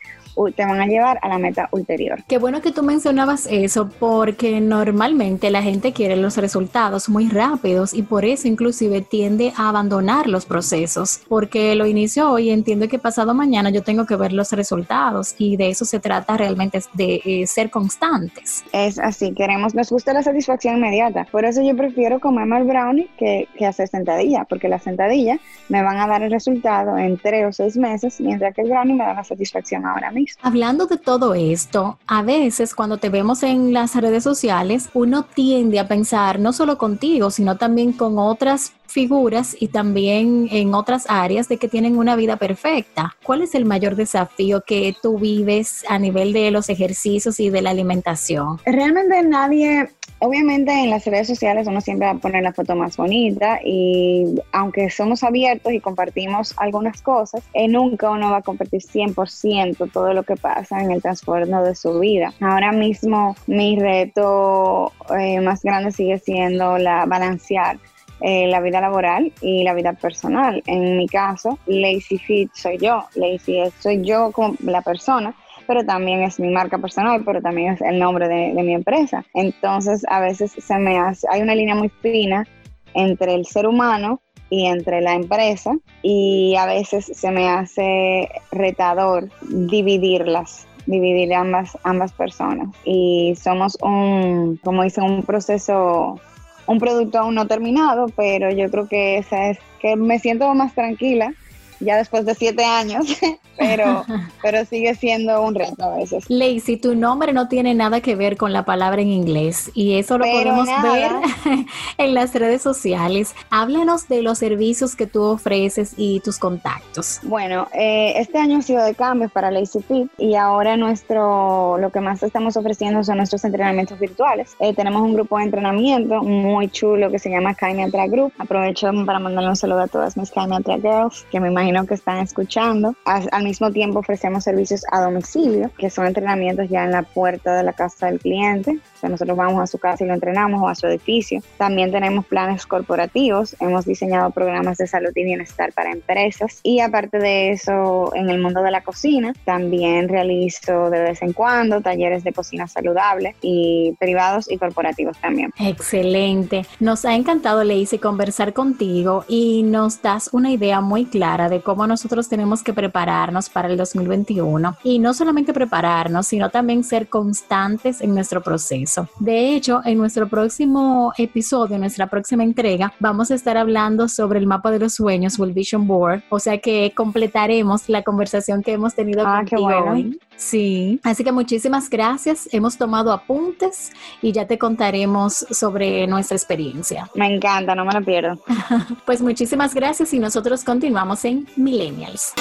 te van a llevar a la meta ulterior. Qué bueno que tú mencionabas eso porque normalmente la gente quiere los resultados muy rápidos y por eso inclusive tiende a abandonar los procesos porque lo inicio hoy entiendo que pasado mañana yo tengo que ver los resultados y de eso se trata realmente de eh, ser constantes. Es así, queremos, nos gusta la satisfacción inmediata, por eso yo prefiero comerme el brownie que, que hacer sentadilla porque la sentadilla me van a dar el resultado en tres o seis meses mientras que el brownie me da la satisfacción ahora mismo. Hablando de todo esto, a veces cuando te vemos en las redes sociales, uno tiende a pensar no solo contigo, sino también con otras figuras y también en otras áreas de que tienen una vida perfecta. ¿Cuál es el mayor desafío que tú vives a nivel de los ejercicios y de la alimentación? Realmente nadie, obviamente en las redes sociales uno siempre va a poner la foto más bonita y aunque somos abiertos y compartimos algunas cosas, eh, nunca uno va a compartir 100% todo lo que pasa en el transformo de su vida. Ahora mismo mi reto eh, más grande sigue siendo la balancear eh, la vida laboral y la vida personal. En mi caso, Lazy Fit soy yo, Lazy soy yo como la persona, pero también es mi marca personal, pero también es el nombre de, mi empresa. Entonces, a veces se me hace, hay una línea muy fina entre el ser humano y entre la empresa y a veces se me hace retador dividirlas dividir ambas ambas personas y somos un como dice un proceso un producto aún no terminado, pero yo creo que esa es que me siento más tranquila ya después de siete años, pero, pero sigue siendo un reto a veces. Lacey, tu nombre no tiene nada que ver con la palabra en inglés y eso lo podemos ver en las redes sociales. Háblanos de los servicios que tú ofreces y tus contactos. Bueno, eh, este año ha sido de cambios para Lazy Fit y ahora nuestro, lo que más estamos ofreciendo son nuestros entrenamientos virtuales. Eh, tenemos un grupo de entrenamiento muy chulo que se llama Kaimiatra Group. Aprovecho para mandarle un saludo a todas mis Kaimiatra Girls que me imagino que están escuchando. Al, mismo tiempo ofrecemos servicios a domicilio, que son entrenamientos ya en la puerta de la casa del cliente. O sea, nosotros vamos a su casa y lo entrenamos o a su edificio. También tenemos planes corporativos. Hemos diseñado programas de salud y bienestar para empresas. Y aparte de eso, en el mundo de la cocina, también realizo de vez en cuando talleres de cocina saludable y privados y corporativos también. Excelente. Nos ha encantado, Lacey, conversar contigo y nos das una idea muy clara de cómo nosotros tenemos que prepararnos para el 2021 y no solamente prepararnos, sino también ser constantes en nuestro proceso. De hecho, en nuestro próximo episodio, en nuestra próxima entrega, vamos a estar hablando sobre el mapa de los sueños o el Vision Board, o sea que completaremos la conversación que hemos tenido ah, contigo hoy. Sí, así que muchísimas gracias. Hemos tomado apuntes y ya te contaremos sobre nuestra experiencia. Me encanta, no me lo pierdo. pues muchísimas gracias y nosotros continuamos en Millennials.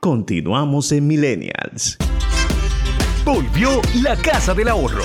Continuamos en Millennials. Volvió la Casa del Ahorro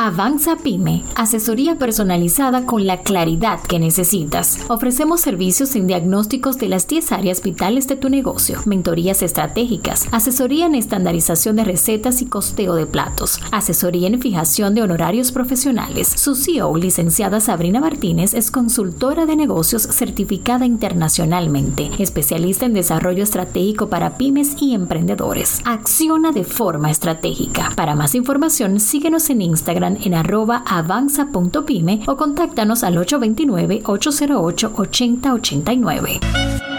Avanza Pyme, asesoría personalizada con la claridad que necesitas. Ofrecemos servicios en diagnósticos de las 10 áreas vitales de tu negocio, mentorías estratégicas, asesoría en estandarización de recetas y costeo de platos, asesoría en fijación de honorarios profesionales. Su CEO, licenciada Sabrina Martínez, es consultora de negocios certificada internacionalmente, especialista en desarrollo estratégico para pymes y emprendedores. Acciona de forma estratégica. Para más información, síguenos en Instagram en arroba avanza.pyme o contáctanos al 829-808-8089.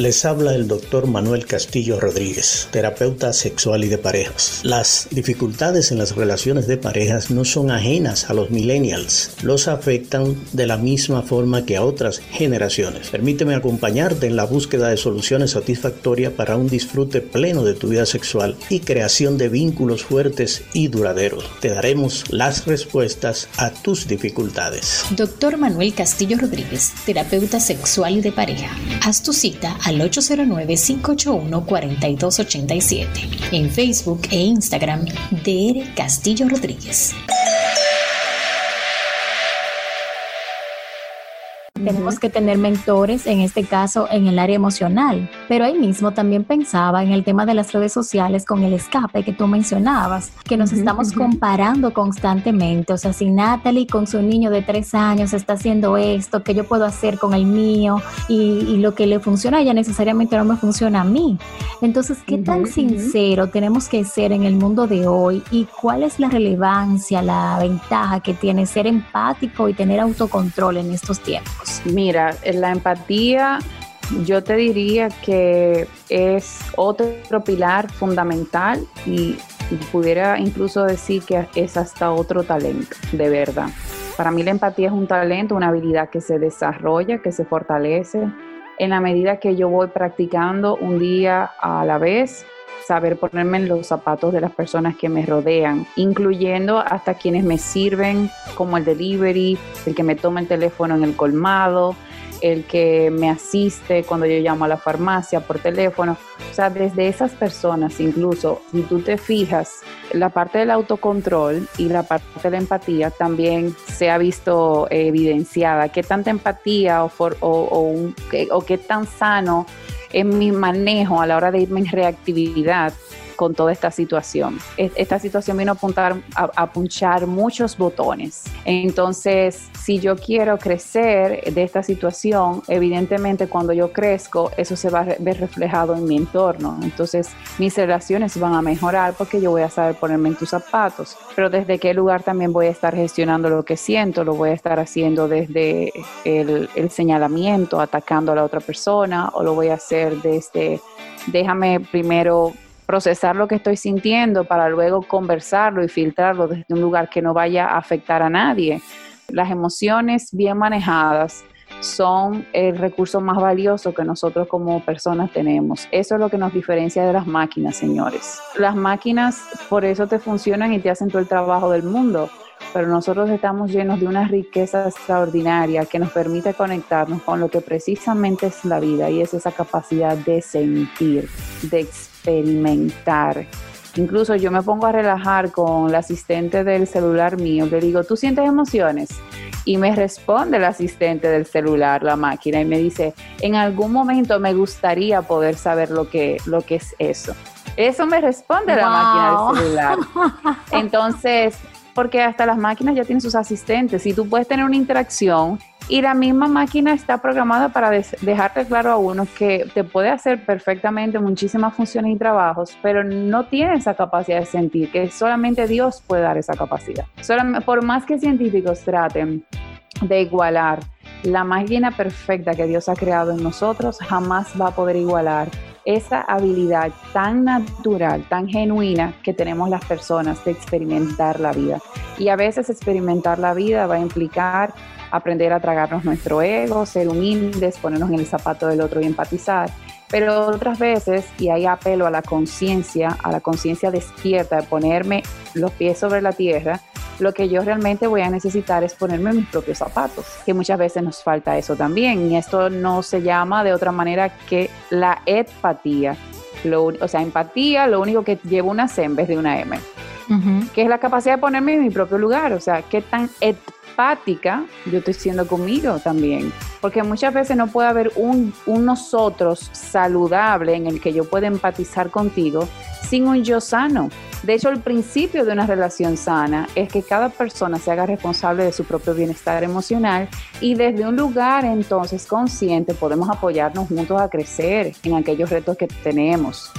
Les habla el doctor Manuel Castillo Rodríguez, terapeuta sexual y de parejas. Las dificultades en las relaciones de parejas no son ajenas a los millennials, los afectan de la misma forma que a otras generaciones. Permíteme acompañarte en la búsqueda de soluciones satisfactorias para un disfrute pleno de tu vida sexual y creación de vínculos fuertes y duraderos. Te daremos las respuestas a tus dificultades. Doctor Manuel Castillo Rodríguez, terapeuta sexual y de pareja. Haz tu cita a al 809-581-4287. En Facebook e Instagram, DR Castillo Rodríguez. Tenemos que tener mentores, en este caso en el área emocional, pero ahí mismo también pensaba en el tema de las redes sociales con el escape que tú mencionabas, que nos estamos comparando constantemente, o sea, si Natalie con su niño de tres años está haciendo esto, ¿qué yo puedo hacer con el mío? Y, lo que le funciona a ella necesariamente no me funciona a mí. Entonces, ¿qué tan sincero tenemos que ser en el mundo de hoy y cuál es la relevancia, la ventaja que tiene ser empático y tener autocontrol en estos tiempos? Mira, la empatía yo te diría que es otro pilar fundamental y pudiera incluso decir que es hasta otro talento, de verdad. Para mí la empatía es un talento, una habilidad que se desarrolla, que se fortalece en la medida que yo voy practicando un día a la vez, saber ponerme en los zapatos de las personas que me rodean, incluyendo hasta quienes me sirven, como el delivery, el que me toma el teléfono en el colmado, el que me asiste cuando yo llamo a la farmacia por teléfono. O sea, desde esas personas, incluso si tú te fijas, la parte del autocontrol y la parte de la empatía también se ha visto evidenciada. ¿Qué tanta empatía o, o, o qué tan sano en mi manejo a la hora de irme en reactividad con toda esta situación. Esta situación vino a, apuntar, a, punchar muchos botones. Entonces, si yo quiero crecer de esta situación, evidentemente cuando yo crezco, eso se va a ver reflejado en mi entorno. Entonces, mis relaciones van a mejorar porque yo voy a saber ponerme en tus zapatos. Pero desde qué lugar también voy a estar gestionando lo que siento, lo voy a estar haciendo desde el señalamiento, atacando a la otra persona, o lo voy a hacer desde déjame primero procesar lo que estoy sintiendo para luego conversarlo y filtrarlo desde un lugar que no vaya a afectar a nadie. Las emociones bien manejadas son el recurso más valioso que nosotros como personas tenemos. Eso es lo que nos diferencia de las máquinas, señores. Las máquinas por eso te funcionan y te hacen todo el trabajo del mundo pero nosotros estamos llenos de una riqueza extraordinaria que nos permite conectarnos con lo que precisamente es la vida y es esa capacidad de sentir, de experimentar. Incluso yo me pongo a relajar con la asistente del celular mío, le digo, ¿tú sientes emociones? Y me responde el asistente del celular, la máquina, y me dice, en algún momento me gustaría poder saber lo que, lo que es eso. Eso me responde la máquina del celular. Entonces, porque hasta las máquinas ya tienen sus asistentes y tú puedes tener una interacción y la misma máquina está programada para dejarte claro a uno que te puede hacer perfectamente muchísimas funciones y trabajos, pero no tiene esa capacidad de sentir, que solamente Dios puede dar esa capacidad. por más que científicos traten de igualar la máquina perfecta que Dios ha creado en nosotros, jamás va a poder igualar esa habilidad tan natural, tan genuina que tenemos las personas de experimentar la vida. Y a veces experimentar la vida va a implicar aprender a tragarnos nuestro ego, ser humildes, ponernos en el zapato del otro y empatizar. Pero otras veces, y hay apelo a la conciencia, a la conciencia despierta de ponerme los pies sobre la tierra, lo que yo realmente voy a necesitar es ponerme mis propios zapatos, que muchas veces nos falta eso también. Y esto no se llama de otra manera que la empatía. o sea, empatía, lo único que lleva una C en vez de una M, que es la capacidad de ponerme en mi propio lugar. O sea, qué tan empática yo estoy siendo conmigo también. Porque muchas veces no puede haber un, un nosotros saludable en el que yo pueda empatizar contigo sin un yo sano. De hecho, el principio de una relación sana es que cada persona se haga responsable de su propio bienestar emocional y desde un lugar entonces consciente podemos apoyarnos juntos a crecer en aquellos retos que tenemos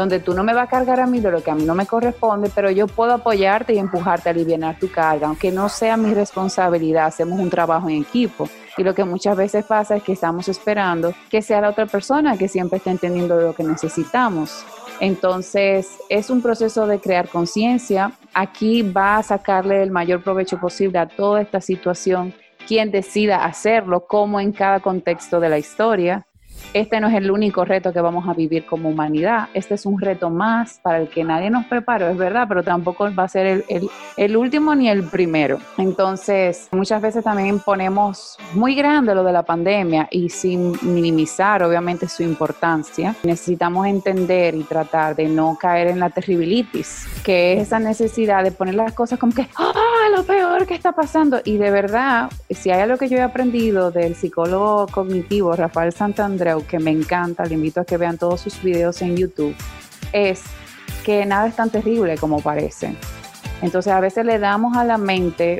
donde tú no me vas a cargar a mí de lo que a mí no me corresponde, pero yo puedo apoyarte y empujarte a aliviar tu carga, aunque no sea mi responsabilidad, hacemos un trabajo en equipo. Y lo que muchas veces pasa es que estamos esperando que sea la otra persona que siempre esté entendiendo lo que necesitamos. Entonces, es un proceso de crear conciencia. Aquí va a sacarle el mayor provecho posible a toda esta situación quien decida hacerlo, como en cada contexto de la historia este no es el único reto que vamos a vivir como humanidad. Este es un reto más para el que nadie nos preparó, es verdad, pero tampoco va a ser el, último ni el primero. Entonces, muchas veces también ponemos muy grande lo de la pandemia y sin minimizar, obviamente, su importancia. Necesitamos entender y tratar de no caer en la terribilitis, que es esa necesidad de poner las cosas como que, ¡ah, lo peor que está pasando! Y de verdad, si hay algo que yo he aprendido del psicólogo cognitivo Rafael Que me encanta, le invito a que vean todos sus videos en YouTube, es que nada es tan terrible como parece. Entonces a veces le damos a la mente,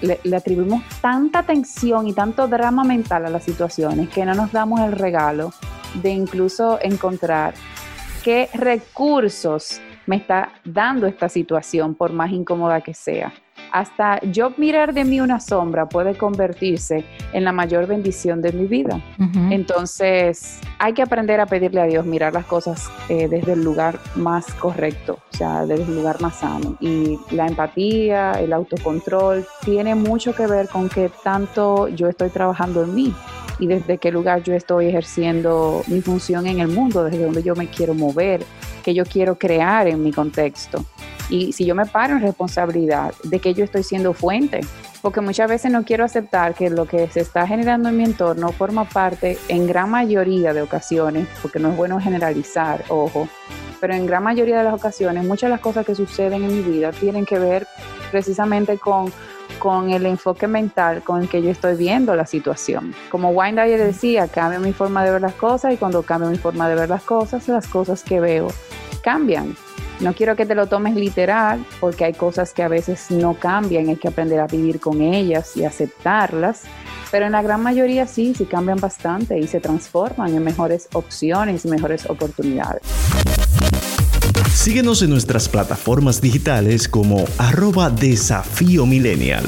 le, atribuimos tanta tensión y tanto drama mental a las situaciones que no nos damos el regalo de incluso encontrar qué recursos me está dando esta situación por más incómoda que sea hasta yo mirar de mí una sombra puede convertirse en la mayor bendición de mi vida. Entonces, hay que aprender a pedirle a Dios mirar las cosas eh, desde el lugar más correcto, o sea, desde el lugar más sano. Y la empatía, el autocontrol, tiene mucho que ver con qué tanto yo estoy trabajando en mí y desde qué lugar yo estoy ejerciendo mi función en el mundo, desde donde yo me quiero mover, qué yo quiero crear en mi contexto. Y si yo me paro en responsabilidad de que yo estoy siendo fuente, porque muchas veces no quiero aceptar que lo que se está generando en mi entorno forma parte en gran mayoría de ocasiones, porque no es bueno generalizar, ojo, pero en gran mayoría de las ocasiones muchas de las cosas que suceden en mi vida tienen que ver precisamente con con el enfoque mental con el que yo estoy viendo la situación. Como Wayne decía, cambio mi forma de ver las cosas y cuando cambio mi forma de ver las cosas, las cosas que veo cambian. No quiero que te lo tomes literal porque hay cosas que a veces no cambian, hay que aprender a vivir con ellas y aceptarlas, pero en la gran mayoría sí, sí cambian bastante y se transforman en mejores opciones y mejores oportunidades. Síguenos en nuestras plataformas digitales como arroba desafío millennial.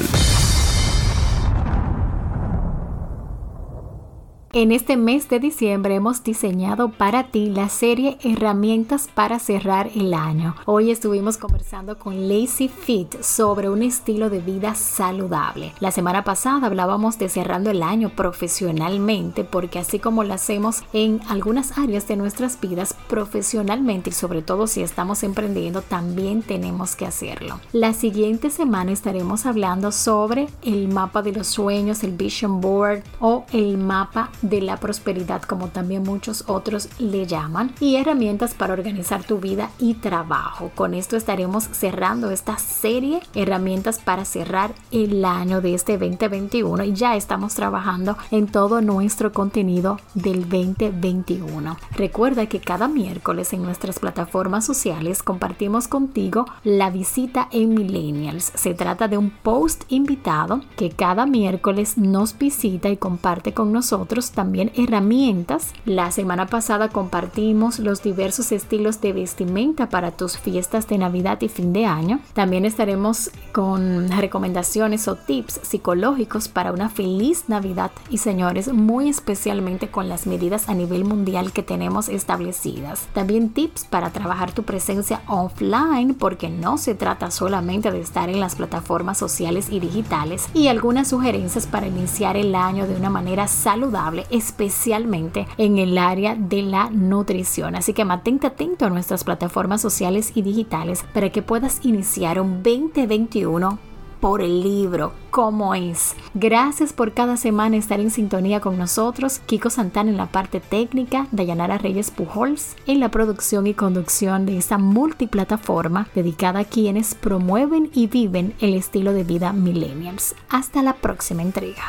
En este mes de diciembre hemos diseñado para ti la serie Herramientas para cerrar el año. Hoy estuvimos conversando con Lazy Fit sobre un estilo de vida saludable. La semana pasada hablábamos de cerrando el año profesionalmente porque así como lo hacemos en algunas áreas de nuestras vidas profesionalmente y sobre todo si estamos emprendiendo también tenemos que hacerlo. La siguiente semana estaremos hablando sobre el mapa de los sueños, el vision board o el mapa de la prosperidad, como también muchos otros le llaman, y herramientas para organizar tu vida y trabajo. Con esto estaremos cerrando esta serie, herramientas para cerrar el año de este 2021 y ya estamos trabajando en todo nuestro contenido del 2021. Recuerda que cada miércoles en nuestras plataformas sociales compartimos contigo la visita en Millennials. Se trata de un post invitado que cada miércoles nos visita y comparte con nosotros también herramientas. La semana pasada compartimos los diversos estilos de vestimenta para tus fiestas de Navidad y fin de año. También estaremos con recomendaciones o tips psicológicos para una feliz Navidad y señores, muy especialmente con las medidas a nivel mundial que tenemos establecidas. También tips para trabajar tu presencia offline porque no se trata solamente de estar en las plataformas sociales y digitales y algunas sugerencias para iniciar el año de una manera saludable especialmente en el área de la nutrición. Así que mantente atento a nuestras plataformas sociales y digitales para que puedas iniciar un 2021 por el libro, cómo es. Gracias por cada semana estar en sintonía con nosotros. Kiko Santana en la parte técnica, Dayanara Reyes Pujols en la producción y conducción de esta multiplataforma dedicada a quienes promueven y viven el estilo de vida millennials. Hasta la próxima entrega.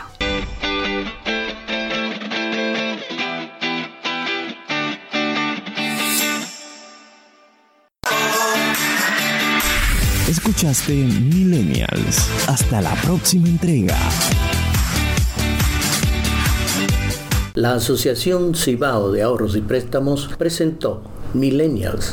Escuchaste Millennials. Hasta la próxima entrega. La Asociación Cibao de Ahorros y Préstamos presentó Millennials